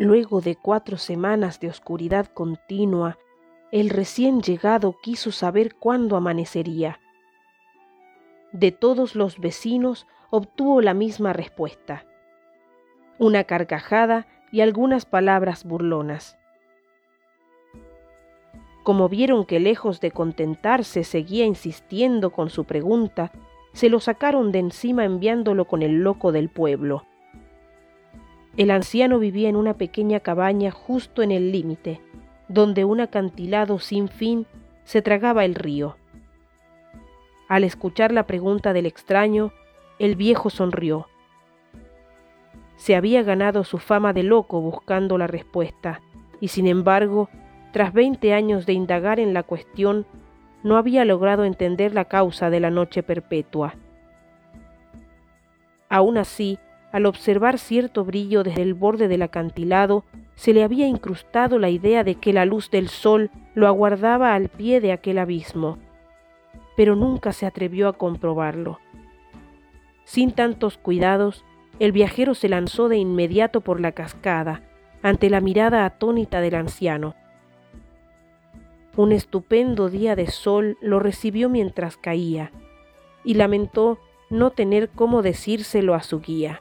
Luego de cuatro semanas de oscuridad continua, el recién llegado quiso saber cuándo amanecería. De todos los vecinos obtuvo la misma respuesta. Una carcajada y algunas palabras burlonas. Como vieron que lejos de contentarse seguía insistiendo con su pregunta, se lo sacaron de encima enviándolo con el loco del pueblo. El anciano vivía en una pequeña cabaña justo en el límite, donde un acantilado sin fin se tragaba el río. Al escuchar la pregunta del extraño, el viejo sonrió. Se había ganado su fama de loco buscando la respuesta, y sin embargo, tras veinte años de indagar en la cuestión, no había logrado entender la causa de la noche perpetua. Aún así, al observar cierto brillo desde el borde del acantilado, se le había incrustado la idea de que la luz del sol lo aguardaba al pie de aquel abismo, pero nunca se atrevió a comprobarlo. Sin tantos cuidados, el viajero se lanzó de inmediato por la cascada, ante la mirada atónita del anciano. Un estupendo día de sol lo recibió mientras caía, y lamentó no tener cómo decírselo a su guía.